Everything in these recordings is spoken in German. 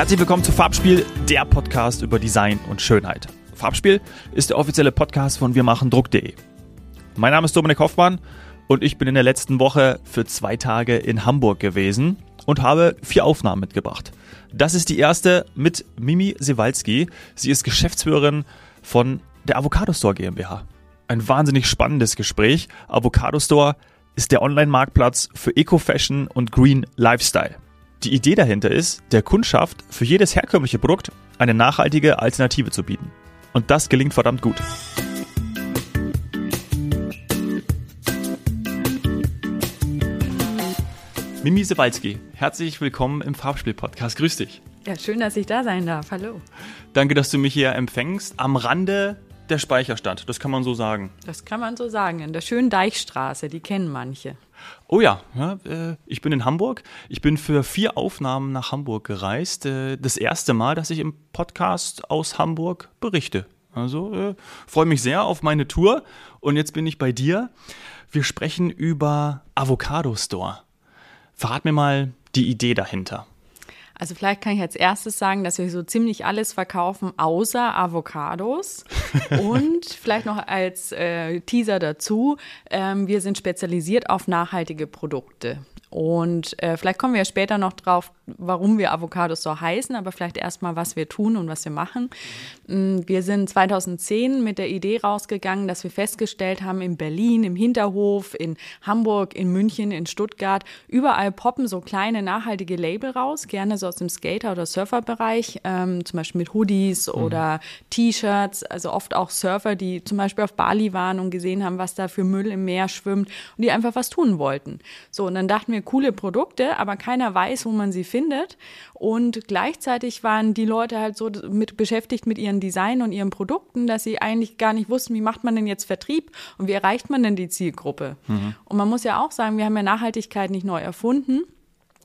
Herzlich willkommen zu Farbspiel, der Podcast über Design und Schönheit. Farbspiel ist der offizielle Podcast von wirmachendruck.de. Mein Name ist Dominik Hoffmann und ich bin in der letzten Woche für zwei Tage in Hamburg gewesen und habe vier Aufnahmen mitgebracht. Das ist die erste mit Mimi Sewalski. Sie ist Geschäftsführerin von der Avocado Store GmbH. Ein wahnsinnig spannendes Gespräch. Avocado Store ist der Online-Marktplatz für Eco-Fashion und Green Lifestyle. Die Idee dahinter ist, der Kundschaft für jedes herkömmliche Produkt eine nachhaltige Alternative zu bieten. Und das gelingt verdammt gut. Mimi Sewalski, herzlich willkommen im Farbspiel-Podcast. Grüß dich. Ja, schön, dass ich da sein darf. Hallo. Danke, dass du mich hier empfängst. Am Rande der Speicherstadt, das kann man so sagen. Das kann man so sagen. In der schönen Deichstraße, die kennen manche. Oh ja, äh, ich bin in Hamburg. Ich bin für vier Aufnahmen nach Hamburg gereist. Äh, das erste Mal, dass ich im Podcast aus Hamburg berichte. Also äh, freue mich sehr auf meine Tour. Und jetzt bin ich bei dir. Wir sprechen über Avocado Store. Verrat mir mal die Idee dahinter. Also vielleicht kann ich als erstes sagen, dass wir so ziemlich alles verkaufen, außer Avocados. Und vielleicht noch als äh, Teaser dazu, ähm, wir sind spezialisiert auf nachhaltige Produkte. Und äh, vielleicht kommen wir später noch drauf, warum wir Avocados so heißen, aber vielleicht erstmal, was wir tun und was wir machen. Mm, wir sind 2010 mit der Idee rausgegangen, dass wir festgestellt haben, in Berlin, im Hinterhof, in Hamburg, in München, in Stuttgart, überall poppen so kleine nachhaltige Label raus, gerne so aus dem Skater- oder Surferbereich, ähm, zum Beispiel mit Hoodies mhm. oder T-Shirts, also oft auch Surfer, die zum Beispiel auf Bali waren und gesehen haben, was da für Müll im Meer schwimmt und die einfach was tun wollten. So, und dann dachten wir, coole Produkte, aber keiner weiß, wo man sie findet. Und gleichzeitig waren die Leute halt so mit beschäftigt mit ihren Design und ihren Produkten, dass sie eigentlich gar nicht wussten, wie macht man denn jetzt Vertrieb und wie erreicht man denn die Zielgruppe. Mhm. Und man muss ja auch sagen, wir haben ja Nachhaltigkeit nicht neu erfunden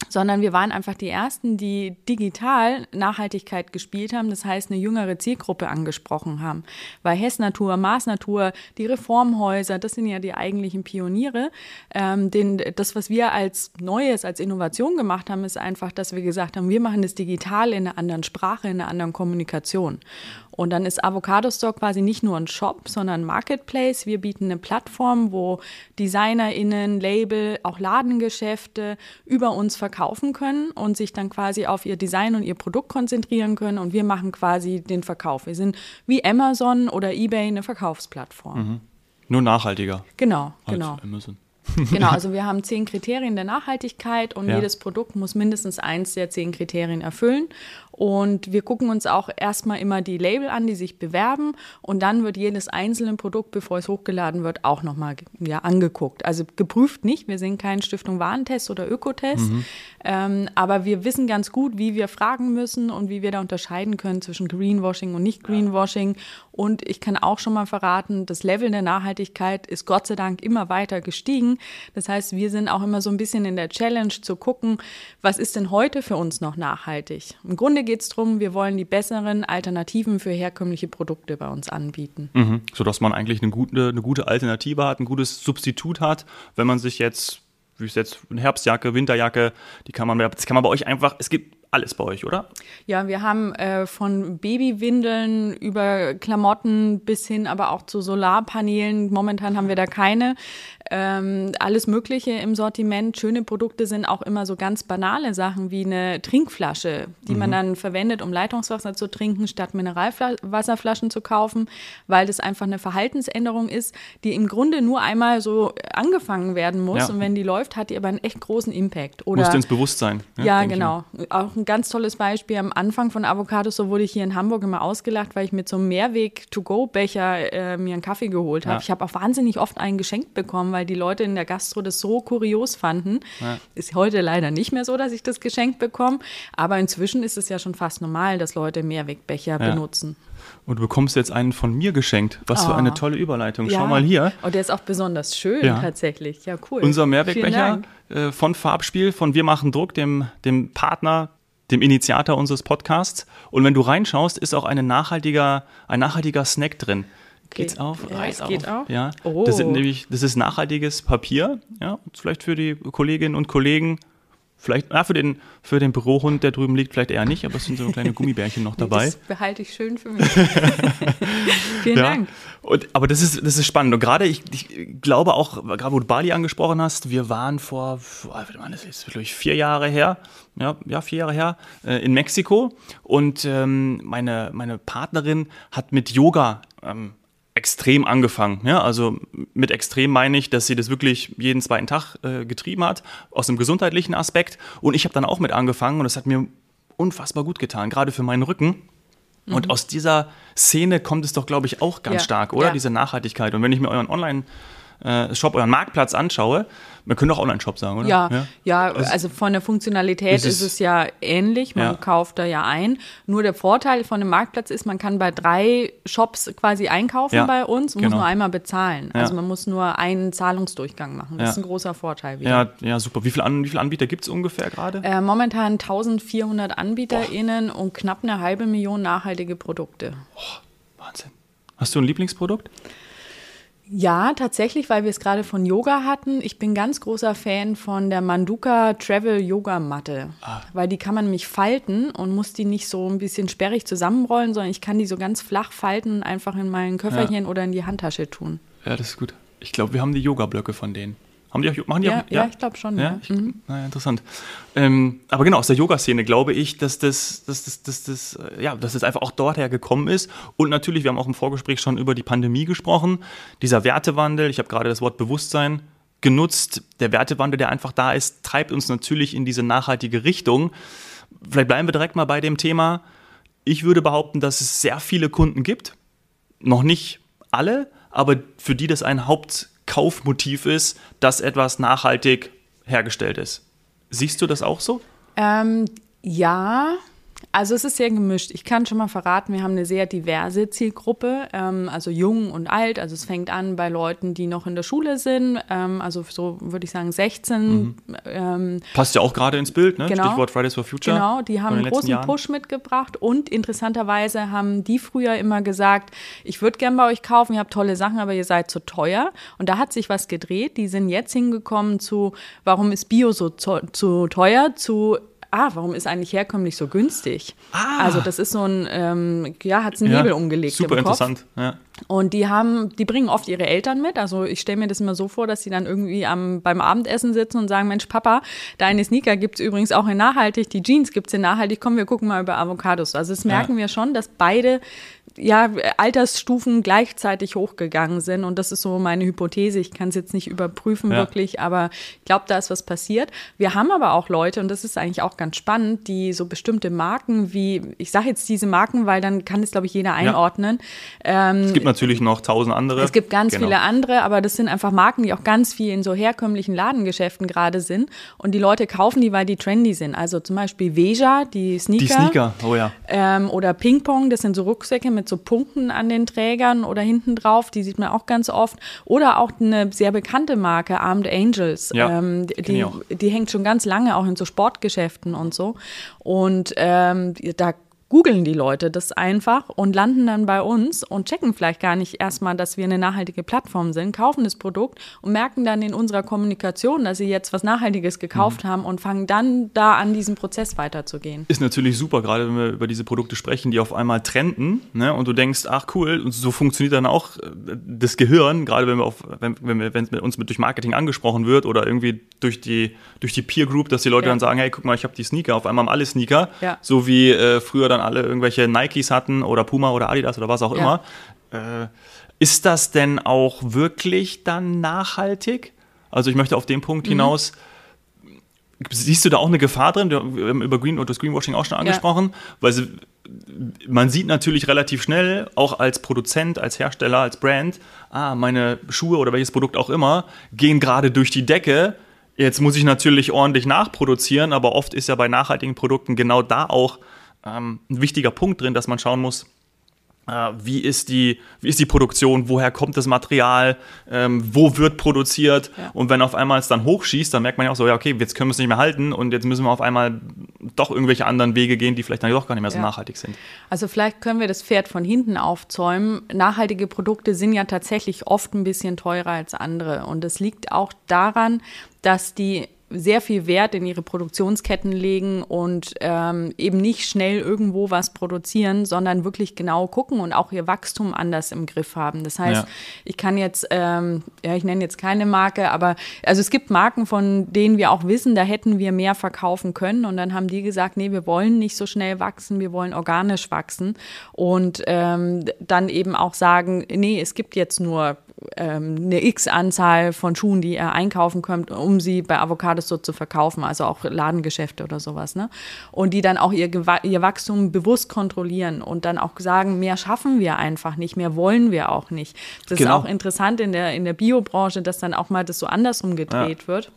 sondern wir waren einfach die Ersten, die digital Nachhaltigkeit gespielt haben, das heißt eine jüngere Zielgruppe angesprochen haben. Weil Hess Natur, Mars Natur, die Reformhäuser, das sind ja die eigentlichen Pioniere. Ähm, den, das, was wir als Neues, als Innovation gemacht haben, ist einfach, dass wir gesagt haben, wir machen das digital in einer anderen Sprache, in einer anderen Kommunikation. Und dann ist Avocado Store quasi nicht nur ein Shop, sondern ein Marketplace. Wir bieten eine Plattform, wo DesignerInnen, Label, auch Ladengeschäfte über uns verkaufen können und sich dann quasi auf ihr Design und ihr Produkt konzentrieren können. Und wir machen quasi den Verkauf. Wir sind wie Amazon oder eBay eine Verkaufsplattform. Mhm. Nur nachhaltiger. Genau, genau. Amazon. genau, also wir haben zehn Kriterien der Nachhaltigkeit und ja. jedes Produkt muss mindestens eins der zehn Kriterien erfüllen. Und wir gucken uns auch erstmal immer die Label an, die sich bewerben. Und dann wird jedes einzelne Produkt, bevor es hochgeladen wird, auch nochmal ja, angeguckt. Also geprüft nicht. Wir sind kein Stiftung Warentest oder Ökotest. Mhm. Ähm, aber wir wissen ganz gut, wie wir fragen müssen und wie wir da unterscheiden können zwischen Greenwashing und nicht Greenwashing. Und ich kann auch schon mal verraten, das Level der Nachhaltigkeit ist Gott sei Dank immer weiter gestiegen. Das heißt, wir sind auch immer so ein bisschen in der Challenge zu gucken, was ist denn heute für uns noch nachhaltig? Im Grunde geht es darum, wir wollen die besseren Alternativen für herkömmliche Produkte bei uns anbieten. Mhm. Sodass man eigentlich eine gute, eine gute Alternative hat, ein gutes Substitut hat, wenn man sich jetzt wie ist jetzt eine Herbstjacke, Winterjacke, die kann man, das kann man bei euch einfach, es gibt alles bei euch, oder? Ja, wir haben äh, von Babywindeln über Klamotten bis hin aber auch zu Solarpanelen. Momentan haben wir da keine ähm, alles Mögliche im Sortiment. Schöne Produkte sind auch immer so ganz banale Sachen wie eine Trinkflasche, die mhm. man dann verwendet, um Leitungswasser zu trinken, statt Mineralwasserflaschen zu kaufen, weil das einfach eine Verhaltensänderung ist, die im Grunde nur einmal so angefangen werden muss. Ja. Und wenn die läuft, hat die aber einen echt großen Impact. Oder, Muss ins Bewusstsein. Ja, ja genau. Auch ein ganz tolles Beispiel. Am Anfang von Avocados, so wurde ich hier in Hamburg immer ausgelacht, weil ich mit so einem Mehrweg-to-go-Becher äh, mir einen Kaffee geholt habe. Ja. Ich habe auch wahnsinnig oft einen geschenkt bekommen, weil die Leute in der Gastro das so kurios fanden. Ja. Ist heute leider nicht mehr so, dass ich das geschenkt bekomme. Aber inzwischen ist es ja schon fast normal, dass Leute Mehrwegbecher ja. benutzen. Und du bekommst jetzt einen von mir geschenkt. Was oh. für eine ah. tolle Überleitung. Schau mal hier. Und oh, der ist auch besonders schön ja. tatsächlich. Ja, cool. Unser Mehrwegbecher äh, von Farbspiel, von Wir machen Druck, dem, dem Partner, dem Initiator unseres Podcasts. Und wenn du reinschaust, ist auch ein nachhaltiger, ein nachhaltiger Snack drin. Geht's auf? Ja, Reiß auf. Geht auf. Ja. Oh. Das, sind nämlich, das ist nachhaltiges Papier. Ja. vielleicht für die Kolleginnen und Kollegen Vielleicht, na, für den, für den Bürohund, der drüben liegt, vielleicht eher nicht, aber es sind so kleine Gummibärchen noch dabei. Das behalte ich schön für mich. Vielen ja. Dank. Und, aber das ist, das ist spannend. Und gerade, ich, ich glaube auch, gerade wo du Bali angesprochen hast, wir waren vor, das ist glaube ich vier Jahre her, ja, ja vier Jahre her, äh, in Mexiko. Und ähm, meine, meine Partnerin hat mit Yoga ähm, extrem angefangen. Ja, also mit extrem meine ich, dass sie das wirklich jeden zweiten Tag äh, getrieben hat, aus einem gesundheitlichen Aspekt. Und ich habe dann auch mit angefangen und das hat mir unfassbar gut getan, gerade für meinen Rücken. Und mhm. aus dieser Szene kommt es doch, glaube ich, auch ganz ja. stark, oder? Ja. Diese Nachhaltigkeit. Und wenn ich mir euren Online- äh, Shop, euren Marktplatz anschaue, man könnte auch Online-Shop sagen, oder? Ja, ja, ja also, also, von der Funktionalität ist es, ist es ja ähnlich. Man ja. kauft da ja ein. Nur der Vorteil von dem Marktplatz ist, man kann bei drei Shops quasi einkaufen ja, bei uns und genau. muss nur einmal bezahlen. Also man muss nur einen Zahlungsdurchgang machen. Das ist ein großer Vorteil. Wieder. Ja, ja, super. Wie viele, An wie viele Anbieter gibt es ungefähr gerade? Äh, momentan 1400 AnbieterInnen Boah. und knapp eine halbe Million nachhaltige Produkte. Oh, Wahnsinn. Hast du ein Lieblingsprodukt? Ja, tatsächlich, weil wir es gerade von Yoga hatten. Ich bin ganz großer Fan von der Manduka Travel Yoga Matte, ah. weil die kann man nämlich falten und muss die nicht so ein bisschen sperrig zusammenrollen, sondern ich kann die so ganz flach falten und einfach in mein Köfferchen ja. oder in die Handtasche tun. Ja, das ist gut. Ich glaube, wir haben die Yoga-Blöcke von denen. Haben die auch, machen die ja, auch, ja? ja ich glaube schon. Ja, ich, mhm. naja, interessant. Ähm, aber genau, aus der Yoga-Szene glaube ich, dass das, dass, das, dass, das, ja, dass das einfach auch dorthin gekommen ist. Und natürlich, wir haben auch im Vorgespräch schon über die Pandemie gesprochen. Dieser Wertewandel, ich habe gerade das Wort Bewusstsein genutzt. Der Wertewandel, der einfach da ist, treibt uns natürlich in diese nachhaltige Richtung. Vielleicht bleiben wir direkt mal bei dem Thema. Ich würde behaupten, dass es sehr viele Kunden gibt. Noch nicht alle, aber für die das ein Haupt Kaufmotiv ist, dass etwas nachhaltig hergestellt ist. Siehst du das auch so? Ähm, ja, also es ist sehr gemischt. Ich kann schon mal verraten, wir haben eine sehr diverse Zielgruppe, ähm, also jung und alt. Also es fängt an bei Leuten, die noch in der Schule sind, ähm, also so würde ich sagen 16. Mhm. Ähm, Passt ja auch gerade ins Bild, ne? Genau, Stichwort Fridays for Future. Genau, die haben einen großen Jahren. Push mitgebracht und interessanterweise haben die früher immer gesagt, ich würde gern bei euch kaufen, ihr habt tolle Sachen, aber ihr seid zu teuer. Und da hat sich was gedreht. Die sind jetzt hingekommen zu, warum ist Bio so zu teuer, zu ah, warum ist eigentlich herkömmlich so günstig? Ah. Also das ist so ein, ähm, ja, hat es einen ja, Hebel umgelegt Super interessant, ja. Und die haben, die bringen oft ihre Eltern mit. Also ich stelle mir das immer so vor, dass sie dann irgendwie am, beim Abendessen sitzen und sagen, Mensch, Papa, deine Sneaker gibt es übrigens auch in nachhaltig, die Jeans gibt es in nachhaltig, komm, wir gucken mal über Avocados. Also das merken ja. wir schon, dass beide ja, Altersstufen gleichzeitig hochgegangen sind. Und das ist so meine Hypothese. Ich kann es jetzt nicht überprüfen ja. wirklich, aber ich glaube, da ist was passiert. Wir haben aber auch Leute, und das ist eigentlich auch ganz spannend, die so bestimmte Marken wie, ich sage jetzt diese Marken, weil dann kann es, glaube ich, jeder einordnen. Ja. Ähm, gibt natürlich noch tausend andere. Es gibt ganz genau. viele andere, aber das sind einfach Marken, die auch ganz viel in so herkömmlichen Ladengeschäften gerade sind. Und die Leute kaufen die, weil die trendy sind. Also zum Beispiel Veja, die Sneaker. Die Sneaker, oh ja. Ähm, oder Ping Pong, das sind so Rucksäcke mit so Punkten an den Trägern oder hinten drauf, die sieht man auch ganz oft. Oder auch eine sehr bekannte Marke, Armed Angels. Ja, ähm, die, die hängt schon ganz lange auch in so Sportgeschäften und so. Und ähm, da googeln die Leute das einfach und landen dann bei uns und checken vielleicht gar nicht erstmal, dass wir eine nachhaltige Plattform sind, kaufen das Produkt und merken dann in unserer Kommunikation, dass sie jetzt was Nachhaltiges gekauft mhm. haben und fangen dann da an, diesen Prozess weiterzugehen. Ist natürlich super, gerade wenn wir über diese Produkte sprechen, die auf einmal trenden ne? und du denkst, ach cool, und so funktioniert dann auch äh, das Gehirn, gerade wenn wir auf, wenn, wenn wir, wenn es mit uns mit durch Marketing angesprochen wird oder irgendwie durch die, durch die Peer Group, dass die Leute ja. dann sagen, hey, guck mal, ich habe die Sneaker, auf einmal haben alle Sneaker, ja. so wie äh, früher dann dann alle irgendwelche Nikes hatten oder Puma oder Adidas oder was auch immer. Ja. Äh, ist das denn auch wirklich dann nachhaltig? Also ich möchte auf den Punkt mhm. hinaus, siehst du da auch eine Gefahr drin? Wir haben über Green und das Greenwashing auch schon angesprochen, ja. weil sie, man sieht natürlich relativ schnell, auch als Produzent, als Hersteller, als Brand, ah, meine Schuhe oder welches Produkt auch immer, gehen gerade durch die Decke. Jetzt muss ich natürlich ordentlich nachproduzieren, aber oft ist ja bei nachhaltigen Produkten genau da auch ähm, ein wichtiger Punkt drin, dass man schauen muss, äh, wie, ist die, wie ist die Produktion, woher kommt das Material, ähm, wo wird produziert ja. und wenn auf einmal es dann hochschießt, dann merkt man ja auch so, ja okay, jetzt können wir es nicht mehr halten und jetzt müssen wir auf einmal doch irgendwelche anderen Wege gehen, die vielleicht dann doch gar nicht mehr so ja. nachhaltig sind. Also vielleicht können wir das Pferd von hinten aufzäumen. Nachhaltige Produkte sind ja tatsächlich oft ein bisschen teurer als andere und es liegt auch daran, dass die sehr viel Wert in ihre Produktionsketten legen und ähm, eben nicht schnell irgendwo was produzieren, sondern wirklich genau gucken und auch ihr Wachstum anders im Griff haben. Das heißt, ja. ich kann jetzt, ähm, ja, ich nenne jetzt keine Marke, aber also es gibt Marken, von denen wir auch wissen, da hätten wir mehr verkaufen können und dann haben die gesagt, nee, wir wollen nicht so schnell wachsen, wir wollen organisch wachsen und ähm, dann eben auch sagen, nee, es gibt jetzt nur ähm, eine X-Anzahl von Schuhen, die ihr einkaufen könnt, um sie bei Avocados so zu verkaufen, also auch Ladengeschäfte oder sowas. Ne? Und die dann auch ihr, ihr Wachstum bewusst kontrollieren und dann auch sagen, mehr schaffen wir einfach nicht, mehr wollen wir auch nicht. Das genau. ist auch interessant in der, in der Biobranche, dass dann auch mal das so andersrum gedreht ja. wird.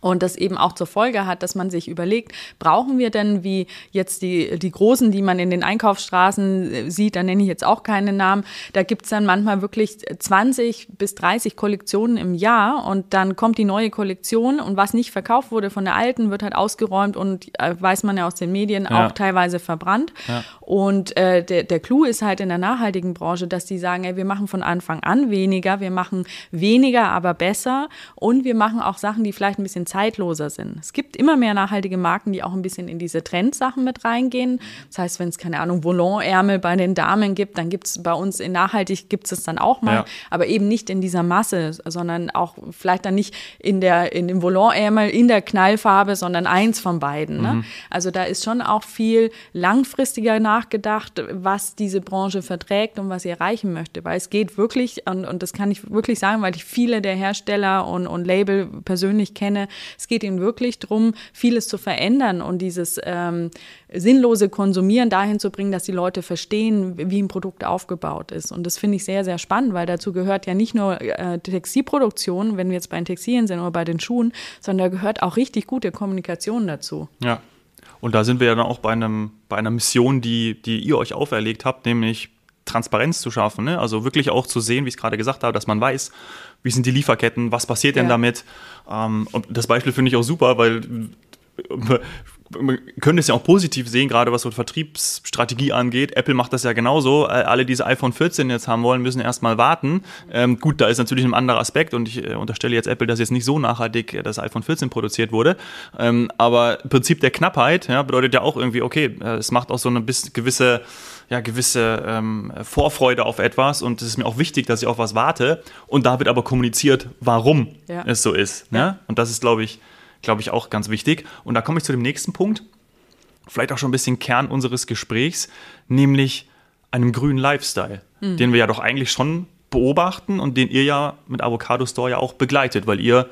Und das eben auch zur Folge hat, dass man sich überlegt, brauchen wir denn wie jetzt die, die Großen, die man in den Einkaufsstraßen äh, sieht, da nenne ich jetzt auch keine Namen, da gibt's dann manchmal wirklich 20 bis 30 Kollektionen im Jahr und dann kommt die neue Kollektion und was nicht verkauft wurde von der alten, wird halt ausgeräumt und äh, weiß man ja aus den Medien ja. auch teilweise verbrannt. Ja. Und äh, der, der Clou ist halt in der nachhaltigen Branche, dass die sagen, ey, wir machen von Anfang an weniger, wir machen weniger, aber besser und wir machen auch Sachen, die vielleicht ein bisschen zeitloser sind. Es gibt immer mehr nachhaltige Marken, die auch ein bisschen in diese Trendsachen mit reingehen. Das heißt, wenn es, keine Ahnung, Volonärmel bei den Damen gibt, dann gibt es bei uns in nachhaltig gibt es dann auch mal, ja. aber eben nicht in dieser Masse, sondern auch vielleicht dann nicht in der in dem Volonärmel in der Knallfarbe, sondern eins von beiden. Ne? Mhm. Also da ist schon auch viel langfristiger nachgedacht, was diese Branche verträgt und was sie erreichen möchte, weil es geht wirklich und, und das kann ich wirklich sagen, weil ich viele der Hersteller und, und Label persönlich kenne, es geht ihnen wirklich darum, vieles zu verändern und dieses ähm, sinnlose Konsumieren dahin zu bringen, dass die Leute verstehen, wie ein Produkt aufgebaut ist. Und das finde ich sehr, sehr spannend, weil dazu gehört ja nicht nur äh, Textilproduktion, wenn wir jetzt bei den Textilien sind oder bei den Schuhen, sondern da gehört auch richtig gute Kommunikation dazu. Ja. Und da sind wir ja dann auch bei, einem, bei einer Mission, die, die ihr euch auferlegt habt, nämlich Transparenz zu schaffen. Ne? Also wirklich auch zu sehen, wie ich es gerade gesagt habe, dass man weiß, wie sind die Lieferketten, was passiert denn ja. damit. Ähm, und das Beispiel finde ich auch super, weil man könnte es ja auch positiv sehen, gerade was so Vertriebsstrategie angeht. Apple macht das ja genauso. Äh, alle, die diese iPhone 14 jetzt haben wollen, müssen erstmal warten. Ähm, gut, da ist natürlich ein anderer Aspekt und ich äh, unterstelle jetzt Apple, dass jetzt nicht so nachhaltig äh, das iPhone 14 produziert wurde. Ähm, aber Prinzip der Knappheit ja, bedeutet ja auch irgendwie, okay, es macht auch so eine bis, gewisse ja, gewisse ähm, Vorfreude auf etwas und es ist mir auch wichtig, dass ich auf was warte. Und da wird aber kommuniziert, warum ja. es so ist. Ne? Ja. Und das ist, glaube ich, glaube ich, auch ganz wichtig. Und da komme ich zu dem nächsten Punkt, vielleicht auch schon ein bisschen Kern unseres Gesprächs, nämlich einem grünen Lifestyle, mhm. den wir ja doch eigentlich schon beobachten und den ihr ja mit Avocado Store ja auch begleitet, weil ihr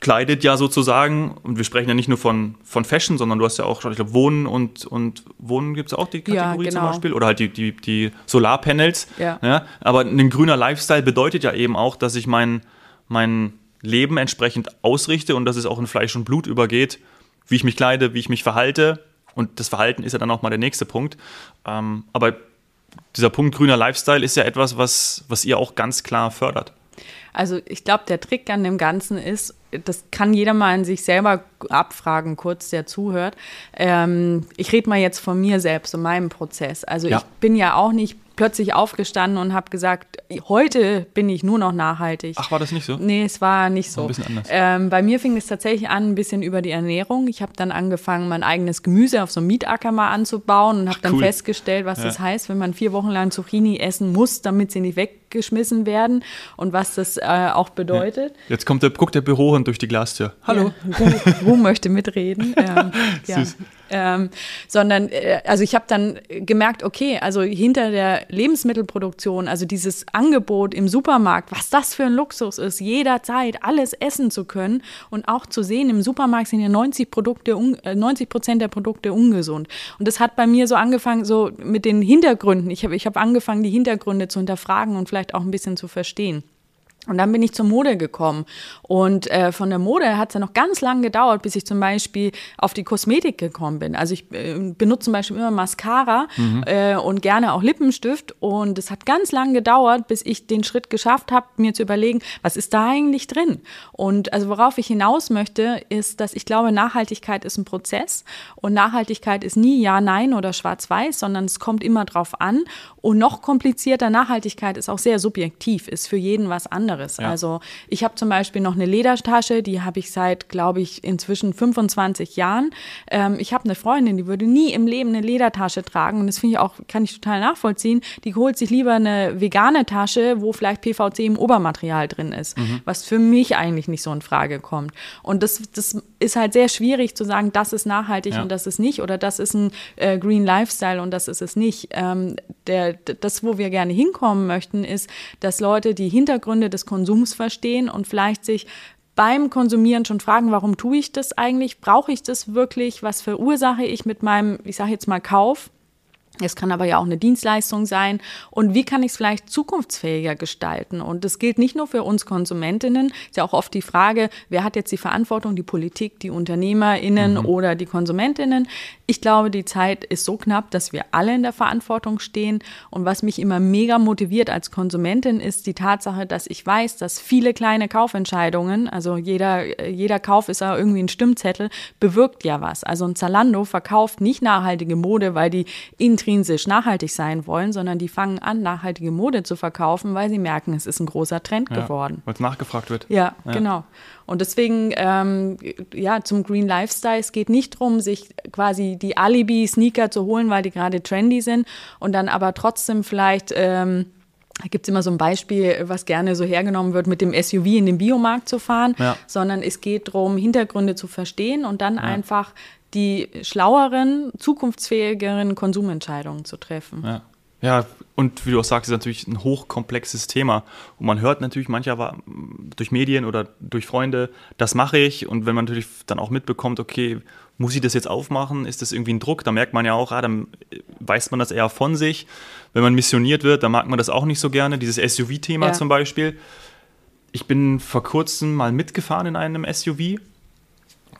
kleidet ja sozusagen, und wir sprechen ja nicht nur von, von Fashion, sondern du hast ja auch, ich glaube, Wohnen und, und Wohnen gibt es auch die Kategorie ja, genau. zum Beispiel, oder halt die, die, die Solarpanels. Ja. ja. Aber ein grüner Lifestyle bedeutet ja eben auch, dass ich mein, mein Leben entsprechend ausrichte und dass es auch in Fleisch und Blut übergeht, wie ich mich kleide, wie ich mich verhalte. Und das Verhalten ist ja dann auch mal der nächste Punkt. Ähm, aber dieser Punkt grüner Lifestyle ist ja etwas, was, was ihr auch ganz klar fördert. Also ich glaube, der Trick an dem Ganzen ist, das kann jeder mal in sich selber abfragen, kurz, der zuhört. Ähm, ich rede mal jetzt von mir selbst und meinem Prozess. Also ja. ich bin ja auch nicht plötzlich aufgestanden und habe gesagt, heute bin ich nur noch nachhaltig. Ach, war das nicht so? Nee, es war nicht so. Ein bisschen anders. Ähm, bei mir fing es tatsächlich an, ein bisschen über die Ernährung. Ich habe dann angefangen, mein eigenes Gemüse auf so einem Mietacker mal anzubauen und habe dann cool. festgestellt, was ja. das heißt, wenn man vier Wochen lang Zucchini essen muss, damit sie nicht weggeschmissen werden und was das äh, auch bedeutet. Ja. Jetzt kommt der, guckt der Bürohund durch die Glastür. Hallo. Ja, Ruhm möchte mitreden. Ähm, Süß. Ähm, sondern, äh, also ich habe dann gemerkt, okay, also hinter der Lebensmittelproduktion, also dieses Angebot im Supermarkt, was das für ein Luxus ist, jederzeit alles essen zu können und auch zu sehen, im Supermarkt sind ja 90 Produkte, 90 äh, Prozent der Produkte ungesund. Und das hat bei mir so angefangen, so mit den Hintergründen. Ich habe ich hab angefangen, die Hintergründe zu hinterfragen und vielleicht auch ein bisschen zu verstehen. Und dann bin ich zur Mode gekommen. Und äh, von der Mode hat es ja noch ganz lange gedauert, bis ich zum Beispiel auf die Kosmetik gekommen bin. Also ich äh, benutze zum Beispiel immer Mascara mhm. äh, und gerne auch Lippenstift. Und es hat ganz lange gedauert, bis ich den Schritt geschafft habe, mir zu überlegen, was ist da eigentlich drin? Und also worauf ich hinaus möchte, ist, dass ich glaube, Nachhaltigkeit ist ein Prozess. Und Nachhaltigkeit ist nie Ja, Nein oder Schwarz-Weiß, sondern es kommt immer drauf an. Und noch komplizierter, Nachhaltigkeit ist auch sehr subjektiv, ist für jeden was anderes anderes. Ja. Also ich habe zum Beispiel noch eine Ledertasche, die habe ich seit, glaube ich, inzwischen 25 Jahren. Ähm, ich habe eine Freundin, die würde nie im Leben eine Ledertasche tragen und das finde ich auch, kann ich total nachvollziehen. Die holt sich lieber eine vegane Tasche, wo vielleicht PVC im Obermaterial drin ist, mhm. was für mich eigentlich nicht so in Frage kommt. Und das, das ist halt sehr schwierig zu sagen, das ist nachhaltig ja. und das ist nicht oder das ist ein äh, Green Lifestyle und das ist es nicht. Ähm, der, das, wo wir gerne hinkommen möchten, ist, dass Leute die Hintergründe des Konsums verstehen und vielleicht sich beim Konsumieren schon fragen, warum tue ich das eigentlich? Brauche ich das wirklich? Was verursache ich mit meinem, ich sage jetzt mal, Kauf? Es kann aber ja auch eine Dienstleistung sein. Und wie kann ich es vielleicht zukunftsfähiger gestalten? Und das gilt nicht nur für uns Konsumentinnen. Ist ja auch oft die Frage, wer hat jetzt die Verantwortung? Die Politik, die UnternehmerInnen mhm. oder die KonsumentInnen? Ich glaube, die Zeit ist so knapp, dass wir alle in der Verantwortung stehen. Und was mich immer mega motiviert als Konsumentin ist die Tatsache, dass ich weiß, dass viele kleine Kaufentscheidungen, also jeder, jeder Kauf ist ja irgendwie ein Stimmzettel, bewirkt ja was. Also ein Zalando verkauft nicht nachhaltige Mode, weil die intrinsisch intrinsisch nachhaltig sein wollen, sondern die fangen an, nachhaltige Mode zu verkaufen, weil sie merken, es ist ein großer Trend ja, geworden. Weil es nachgefragt wird. Ja, ja, genau. Und deswegen, ähm, ja, zum Green Lifestyle, es geht nicht darum, sich quasi die Alibi-Sneaker zu holen, weil die gerade trendy sind und dann aber trotzdem vielleicht. Ähm, da gibt es immer so ein Beispiel, was gerne so hergenommen wird, mit dem SUV in den Biomarkt zu fahren, ja. sondern es geht darum, Hintergründe zu verstehen und dann ja. einfach die schlaueren, zukunftsfähigeren Konsumentscheidungen zu treffen. Ja. Ja, und wie du auch sagst, ist natürlich ein hochkomplexes Thema. Und man hört natürlich mancher durch Medien oder durch Freunde, das mache ich. Und wenn man natürlich dann auch mitbekommt, okay, muss ich das jetzt aufmachen? Ist das irgendwie ein Druck? Da merkt man ja auch, ah, dann weiß man das eher von sich. Wenn man missioniert wird, dann mag man das auch nicht so gerne. Dieses SUV-Thema ja. zum Beispiel. Ich bin vor kurzem mal mitgefahren in einem SUV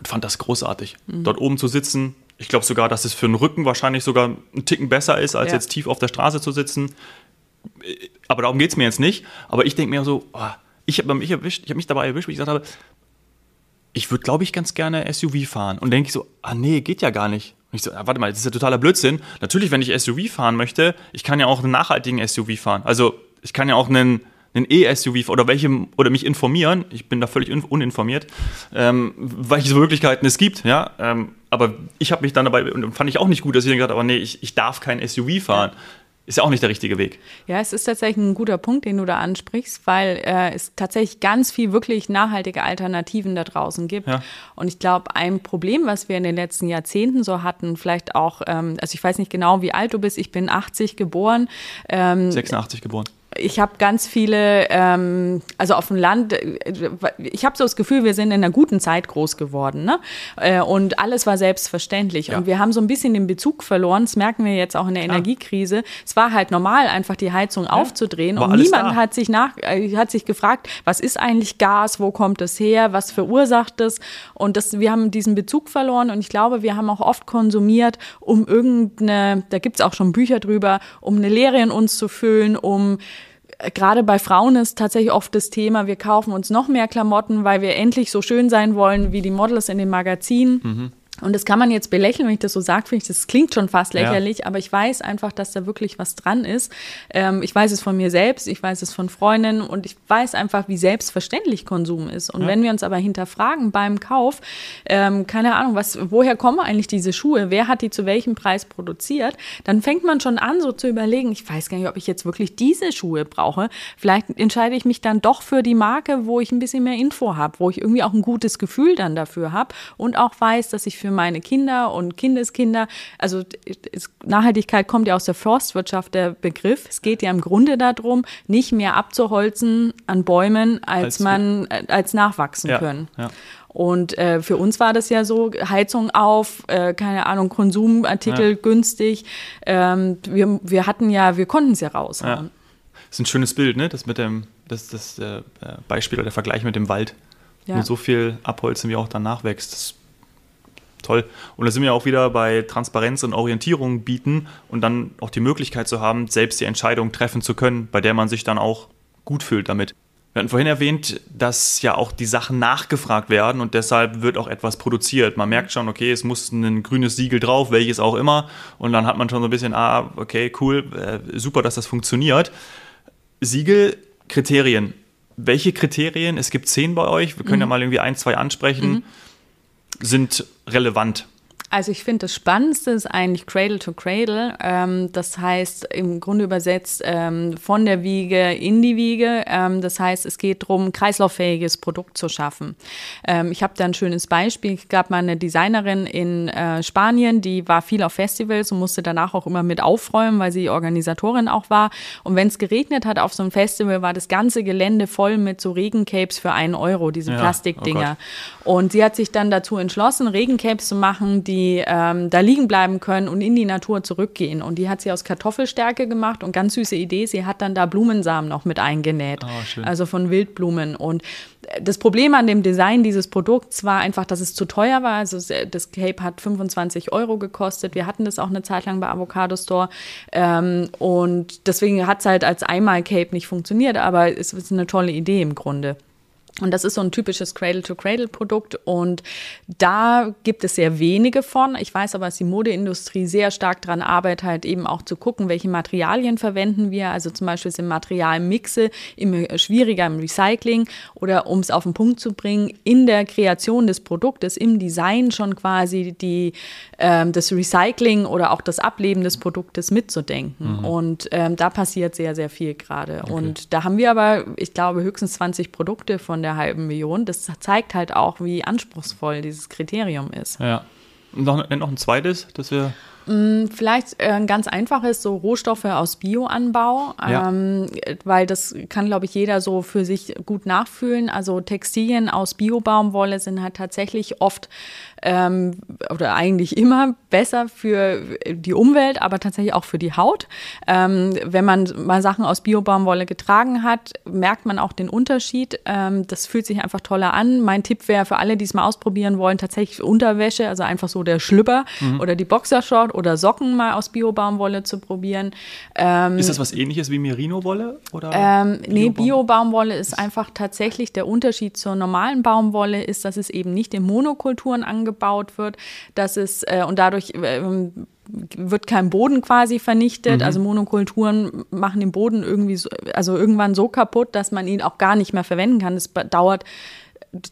und fand das großartig. Mhm. Dort oben zu sitzen, ich glaube sogar, dass es für den Rücken wahrscheinlich sogar einen Ticken besser ist, als ja. jetzt tief auf der Straße zu sitzen. Aber darum geht es mir jetzt nicht. Aber ich denke mir so, oh, ich habe mich, erwischt, ich mich dabei erwischt, wie ich gesagt habe, ich würde, glaube ich, ganz gerne SUV fahren. Und denke ich so, ah nee, geht ja gar nicht. Und ich so, ah, warte mal, das ist ja totaler Blödsinn. Natürlich, wenn ich SUV fahren möchte, ich kann ja auch einen nachhaltigen SUV fahren. Also ich kann ja auch einen einen E-SUV oder welche oder mich informieren. Ich bin da völlig uninformiert, ähm, welche Möglichkeiten es gibt. Ja, ähm, aber ich habe mich dann dabei und fand ich auch nicht gut, dass ich gesagt habe, aber nee, ich, ich darf kein SUV fahren. Ist ja auch nicht der richtige Weg. Ja, es ist tatsächlich ein guter Punkt, den du da ansprichst, weil äh, es tatsächlich ganz viel wirklich nachhaltige Alternativen da draußen gibt. Ja. Und ich glaube, ein Problem, was wir in den letzten Jahrzehnten so hatten, vielleicht auch, ähm, also ich weiß nicht genau, wie alt du bist, ich bin 80 geboren. Ähm, 86 geboren ich habe ganz viele, ähm, also auf dem Land, äh, ich habe so das Gefühl, wir sind in einer guten Zeit groß geworden. Ne? Äh, und alles war selbstverständlich. Ja. Und wir haben so ein bisschen den Bezug verloren. Das merken wir jetzt auch in der Klar. Energiekrise. Es war halt normal, einfach die Heizung ja. aufzudrehen. War und niemand hat sich, nach, äh, hat sich gefragt, was ist eigentlich Gas, wo kommt es her, was verursacht es. Und das, wir haben diesen Bezug verloren. Und ich glaube, wir haben auch oft konsumiert, um irgendeine, da gibt es auch schon Bücher drüber, um eine Leere in uns zu füllen, um gerade bei Frauen ist tatsächlich oft das Thema, wir kaufen uns noch mehr Klamotten, weil wir endlich so schön sein wollen wie die Models in den Magazinen. Mhm. Und das kann man jetzt belächeln, wenn ich das so sage, finde ich, das klingt schon fast lächerlich, ja. aber ich weiß einfach, dass da wirklich was dran ist. Ähm, ich weiß es von mir selbst, ich weiß es von Freundinnen und ich weiß einfach, wie selbstverständlich Konsum ist. Und ja. wenn wir uns aber hinterfragen beim Kauf, ähm, keine Ahnung, was, woher kommen eigentlich diese Schuhe? Wer hat die zu welchem Preis produziert? Dann fängt man schon an, so zu überlegen, ich weiß gar nicht, ob ich jetzt wirklich diese Schuhe brauche. Vielleicht entscheide ich mich dann doch für die Marke, wo ich ein bisschen mehr Info habe, wo ich irgendwie auch ein gutes Gefühl dann dafür habe und auch weiß, dass ich für für meine Kinder und Kindeskinder. Also Nachhaltigkeit kommt ja aus der Forstwirtschaft, der Begriff. Es geht ja im Grunde darum, nicht mehr abzuholzen an Bäumen, als, als man äh, als nachwachsen ja, können. Ja. Und äh, für uns war das ja so, Heizung auf, äh, keine Ahnung, Konsumartikel ja. günstig. Ähm, wir, wir hatten ja, wir konnten es ja raushauen. Ja. Das ist ein schönes Bild, ne? Das mit dem, das, das äh, Beispiel oder der Vergleich mit dem Wald. Ja. Nur so viel abholzen, wie auch danach wächst. Das Toll. Und da sind wir auch wieder bei Transparenz und Orientierung bieten und dann auch die Möglichkeit zu haben, selbst die Entscheidung treffen zu können, bei der man sich dann auch gut fühlt damit. Wir hatten vorhin erwähnt, dass ja auch die Sachen nachgefragt werden und deshalb wird auch etwas produziert. Man merkt schon, okay, es muss ein grünes Siegel drauf, welches auch immer. Und dann hat man schon so ein bisschen, ah, okay, cool, äh, super, dass das funktioniert. Siegel, Kriterien welche Kriterien, es gibt zehn bei euch, wir können mhm. ja mal irgendwie ein, zwei ansprechen, mhm. Sind relevant? Also ich finde das Spannendste ist eigentlich Cradle to Cradle. Ähm, das heißt im Grunde übersetzt ähm, von der Wiege in die Wiege. Ähm, das heißt, es geht darum, kreislauffähiges Produkt zu schaffen. Ähm, ich habe da ein schönes Beispiel. Ich gab mal eine Designerin in äh, Spanien, die war viel auf Festivals und musste danach auch immer mit aufräumen, weil sie Organisatorin auch war. Und wenn es geregnet hat auf so einem Festival, war das ganze Gelände voll mit so Regencapes für einen Euro, diese ja, Plastikdinger. Oh und sie hat sich dann dazu entschlossen, Regencapes zu machen, die die ähm, da liegen bleiben können und in die Natur zurückgehen. Und die hat sie aus Kartoffelstärke gemacht und ganz süße Idee, sie hat dann da Blumensamen noch mit eingenäht. Oh, also von Wildblumen. Und das Problem an dem Design dieses Produkts war einfach, dass es zu teuer war. Also das Cape hat 25 Euro gekostet. Wir hatten das auch eine Zeit lang bei Avocado Store. Ähm, und deswegen hat es halt als Einmal-Cape nicht funktioniert, aber es ist eine tolle Idee im Grunde. Und das ist so ein typisches Cradle-to-Cradle-Produkt. Und da gibt es sehr wenige von. Ich weiß aber, dass die Modeindustrie sehr stark daran arbeitet, halt eben auch zu gucken, welche Materialien verwenden wir. Also zum Beispiel sind Materialmixe immer schwieriger im Recycling oder um es auf den Punkt zu bringen, in der Kreation des Produktes, im Design schon quasi die, ähm, das Recycling oder auch das Ableben des Produktes mitzudenken. Mhm. Und ähm, da passiert sehr, sehr viel gerade. Okay. Und da haben wir aber, ich glaube, höchstens 20 Produkte von der der halben Million. Das zeigt halt auch, wie anspruchsvoll dieses Kriterium ist. Ja. Und noch, noch ein zweites, das wir mm, Vielleicht äh, ein ganz einfaches, so Rohstoffe aus Bioanbau, ja. ähm, weil das kann, glaube ich, jeder so für sich gut nachfühlen. Also Textilien aus Biobaumwolle sind halt tatsächlich oft ähm, oder eigentlich immer besser für die Umwelt, aber tatsächlich auch für die Haut. Ähm, wenn man mal Sachen aus Biobaumwolle getragen hat, merkt man auch den Unterschied. Ähm, das fühlt sich einfach toller an. Mein Tipp wäre für alle, die es mal ausprobieren wollen, tatsächlich Unterwäsche, also einfach so der Schlüpper mhm. oder die Boxershort oder Socken mal aus Biobaumwolle zu probieren. Ähm, ist das was ähnliches wie Merino-Wolle? Ähm, nee, Biobaumwolle ist einfach tatsächlich der Unterschied zur normalen Baumwolle ist, dass es eben nicht in Monokulturen angebaut angebaut wird, dass es äh, und dadurch äh, wird kein Boden quasi vernichtet. Mhm. Also Monokulturen machen den Boden irgendwie so, also irgendwann so kaputt, dass man ihn auch gar nicht mehr verwenden kann. Es dauert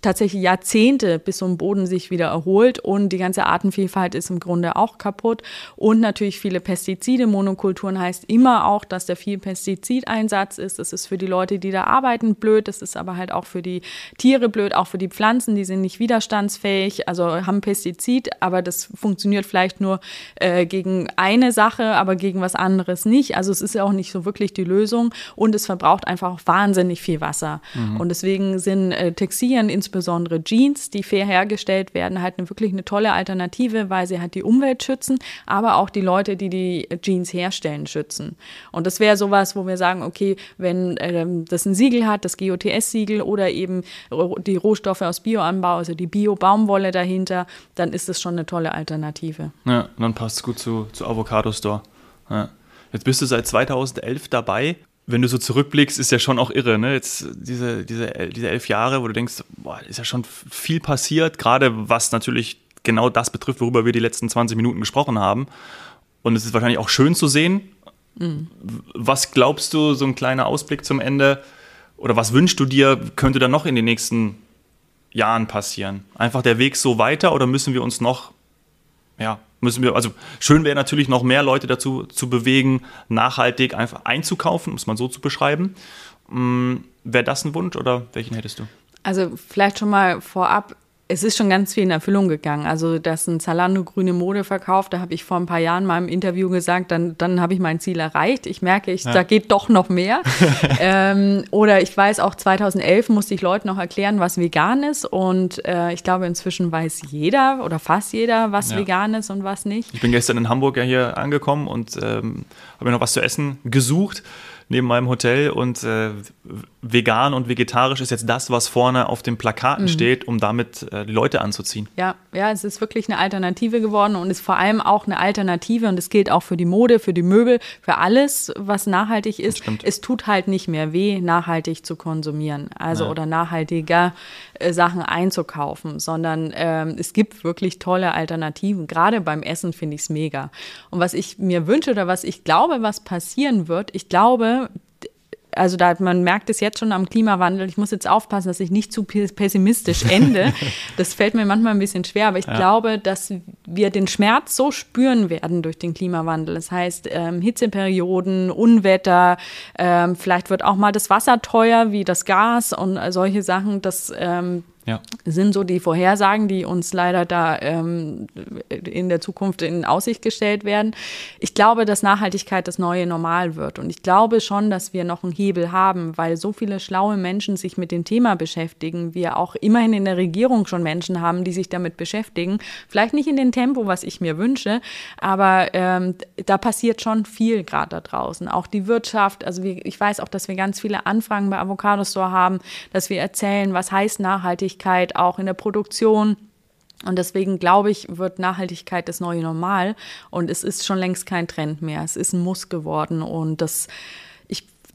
tatsächlich Jahrzehnte, bis so ein Boden sich wieder erholt und die ganze Artenvielfalt ist im Grunde auch kaputt und natürlich viele Pestizide. Monokulturen heißt immer auch, dass da viel Pestizideinsatz ist. Das ist für die Leute, die da arbeiten, blöd. Das ist aber halt auch für die Tiere blöd, auch für die Pflanzen, die sind nicht widerstandsfähig, also haben Pestizid, aber das funktioniert vielleicht nur äh, gegen eine Sache, aber gegen was anderes nicht. Also es ist ja auch nicht so wirklich die Lösung und es verbraucht einfach auch wahnsinnig viel Wasser. Mhm. Und deswegen sind äh, Textilien Textilien, insbesondere Jeans, die fair hergestellt werden, halt eine, wirklich eine tolle Alternative, weil sie halt die Umwelt schützen, aber auch die Leute, die die Jeans herstellen, schützen. Und das wäre sowas, wo wir sagen, okay, wenn ähm, das ein Siegel hat, das GOTS-Siegel oder eben die Rohstoffe aus Bioanbau, also die Bio-Baumwolle dahinter, dann ist das schon eine tolle Alternative. Ja, dann passt es gut zu, zu Avocado Store. Ja. Jetzt bist du seit 2011 dabei wenn du so zurückblickst, ist ja schon auch irre, ne? Jetzt diese, diese, diese elf Jahre, wo du denkst, boah, ist ja schon viel passiert, gerade was natürlich genau das betrifft, worüber wir die letzten 20 Minuten gesprochen haben. Und es ist wahrscheinlich auch schön zu sehen. Mhm. Was glaubst du, so ein kleiner Ausblick zum Ende, oder was wünschst du dir, könnte da noch in den nächsten Jahren passieren? Einfach der Weg so weiter oder müssen wir uns noch ja, müssen wir, also schön wäre natürlich noch mehr Leute dazu zu bewegen, nachhaltig einfach einzukaufen, es mal so zu beschreiben. Hm, wäre das ein Wunsch oder welchen hättest du? Also vielleicht schon mal vorab, es ist schon ganz viel in Erfüllung gegangen. Also, dass ein Zalando grüne Mode verkauft, da habe ich vor ein paar Jahren mal im Interview gesagt, dann, dann habe ich mein Ziel erreicht. Ich merke, ich, ja. da geht doch noch mehr. ähm, oder ich weiß auch, 2011 musste ich Leuten noch erklären, was vegan ist. Und äh, ich glaube, inzwischen weiß jeder oder fast jeder, was ja. vegan ist und was nicht. Ich bin gestern in Hamburg ja hier angekommen und ähm, habe mir noch was zu essen gesucht neben meinem Hotel und äh, vegan und vegetarisch ist jetzt das, was vorne auf den Plakaten mhm. steht, um damit äh, Leute anzuziehen. Ja, ja, es ist wirklich eine Alternative geworden und ist vor allem auch eine Alternative und es gilt auch für die Mode, für die Möbel, für alles, was nachhaltig ist. Es tut halt nicht mehr weh, nachhaltig zu konsumieren, also ja. oder nachhaltiger äh, Sachen einzukaufen, sondern ähm, es gibt wirklich tolle Alternativen. Gerade beim Essen finde ich es mega. Und was ich mir wünsche oder was ich glaube, was passieren wird, ich glaube, also da man merkt es jetzt schon am Klimawandel. Ich muss jetzt aufpassen, dass ich nicht zu pessimistisch ende. das fällt mir manchmal ein bisschen schwer, aber ich ja. glaube, dass wir den Schmerz so spüren werden durch den Klimawandel. Das heißt, ähm, Hitzeperioden, Unwetter, ähm, vielleicht wird auch mal das Wasser teuer wie das Gas und solche Sachen. Das ähm, ja. sind so die Vorhersagen, die uns leider da ähm, in der Zukunft in Aussicht gestellt werden. Ich glaube, dass Nachhaltigkeit das neue Normal wird. Und ich glaube schon, dass wir noch einen Hebel haben, weil so viele schlaue Menschen sich mit dem Thema beschäftigen. Wir auch immerhin in der Regierung schon Menschen haben, die sich damit beschäftigen. Vielleicht nicht in dem Tempo, was ich mir wünsche, aber ähm, da passiert schon viel gerade da draußen. Auch die Wirtschaft, also ich weiß auch, dass wir ganz viele Anfragen bei Avocado Store haben, dass wir erzählen, was heißt Nachhaltigkeit Nachhaltigkeit auch in der Produktion. Und deswegen glaube ich, wird Nachhaltigkeit das neue Normal. Und es ist schon längst kein Trend mehr. Es ist ein Muss geworden. Und das,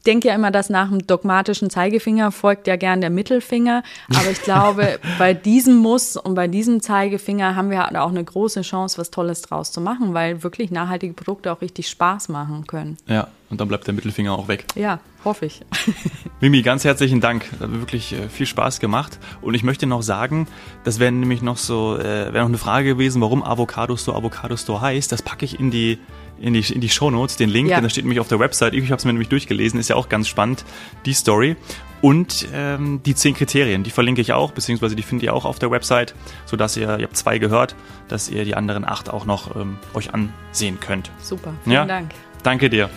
denke ja immer, dass nach dem dogmatischen Zeigefinger folgt ja gern der Mittelfinger. Aber ich glaube, bei diesem Muss und bei diesem Zeigefinger haben wir auch eine große Chance, was Tolles draus zu machen, weil wirklich nachhaltige Produkte auch richtig Spaß machen können. Ja, und dann bleibt der Mittelfinger auch weg. Ja, hoffe ich. Mimi, ganz herzlichen Dank. Das hat wirklich äh, viel Spaß gemacht. Und ich möchte noch sagen, das wäre nämlich noch so, äh, wäre noch eine Frage gewesen, warum Avocado Store Avocado Store heißt. Das packe ich in die in die, in die Shownotes, den Link, ja. denn da steht nämlich auf der Website. Ich habe es mir nämlich durchgelesen, ist ja auch ganz spannend, die Story. Und ähm, die zehn Kriterien, die verlinke ich auch, beziehungsweise die findet ihr auch auf der Website, sodass ihr, ihr habt zwei gehört, dass ihr die anderen acht auch noch ähm, euch ansehen könnt. Super, vielen ja? Dank. Danke dir.